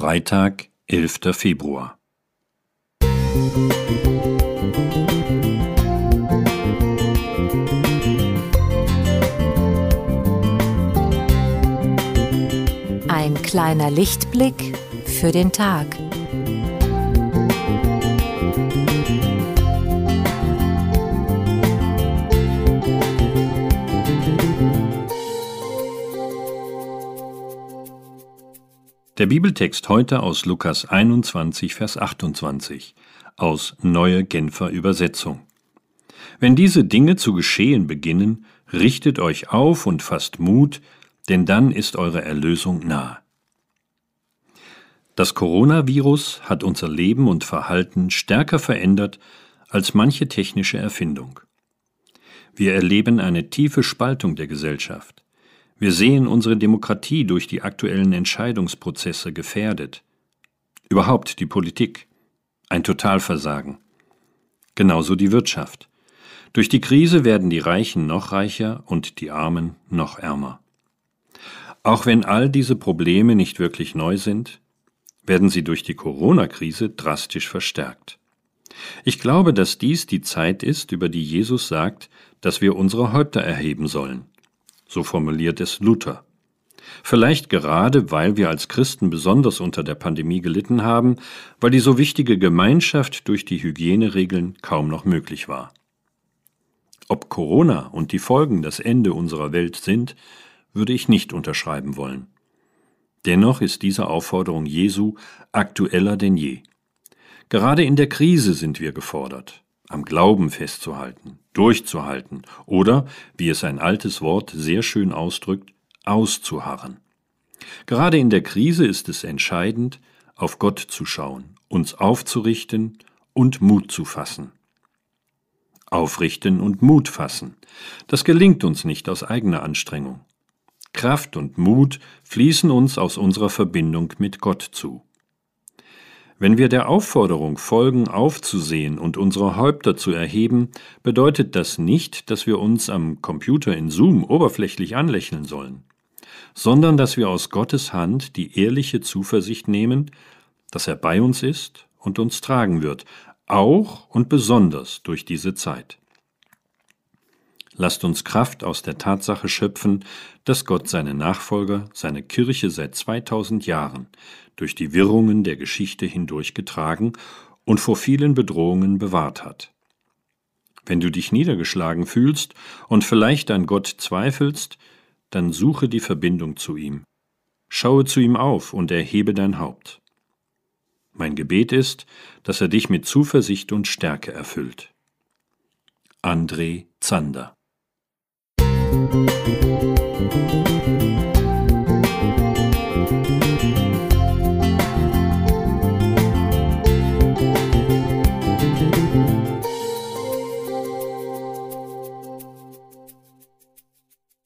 Freitag, 11. Februar. Ein kleiner Lichtblick für den Tag. Der Bibeltext heute aus Lukas 21, Vers 28 aus Neue Genfer Übersetzung. Wenn diese Dinge zu geschehen beginnen, richtet euch auf und fasst Mut, denn dann ist eure Erlösung nahe. Das Coronavirus hat unser Leben und Verhalten stärker verändert als manche technische Erfindung. Wir erleben eine tiefe Spaltung der Gesellschaft. Wir sehen unsere Demokratie durch die aktuellen Entscheidungsprozesse gefährdet. Überhaupt die Politik. Ein Totalversagen. Genauso die Wirtschaft. Durch die Krise werden die Reichen noch reicher und die Armen noch ärmer. Auch wenn all diese Probleme nicht wirklich neu sind, werden sie durch die Corona-Krise drastisch verstärkt. Ich glaube, dass dies die Zeit ist, über die Jesus sagt, dass wir unsere Häupter erheben sollen so formuliert es Luther. Vielleicht gerade, weil wir als Christen besonders unter der Pandemie gelitten haben, weil die so wichtige Gemeinschaft durch die Hygieneregeln kaum noch möglich war. Ob Corona und die Folgen das Ende unserer Welt sind, würde ich nicht unterschreiben wollen. Dennoch ist diese Aufforderung Jesu aktueller denn je. Gerade in der Krise sind wir gefordert am Glauben festzuhalten, durchzuhalten oder, wie es ein altes Wort sehr schön ausdrückt, auszuharren. Gerade in der Krise ist es entscheidend, auf Gott zu schauen, uns aufzurichten und Mut zu fassen. Aufrichten und Mut fassen. Das gelingt uns nicht aus eigener Anstrengung. Kraft und Mut fließen uns aus unserer Verbindung mit Gott zu. Wenn wir der Aufforderung folgen, aufzusehen und unsere Häupter zu erheben, bedeutet das nicht, dass wir uns am Computer in Zoom oberflächlich anlächeln sollen, sondern dass wir aus Gottes Hand die ehrliche Zuversicht nehmen, dass er bei uns ist und uns tragen wird, auch und besonders durch diese Zeit. Lasst uns Kraft aus der Tatsache schöpfen, dass Gott seine Nachfolger, seine Kirche seit 2000 Jahren durch die Wirrungen der Geschichte hindurch getragen und vor vielen Bedrohungen bewahrt hat. Wenn du dich niedergeschlagen fühlst und vielleicht an Gott zweifelst, dann suche die Verbindung zu ihm. Schaue zu ihm auf und erhebe dein Haupt. Mein Gebet ist, dass er dich mit Zuversicht und Stärke erfüllt. André Zander Música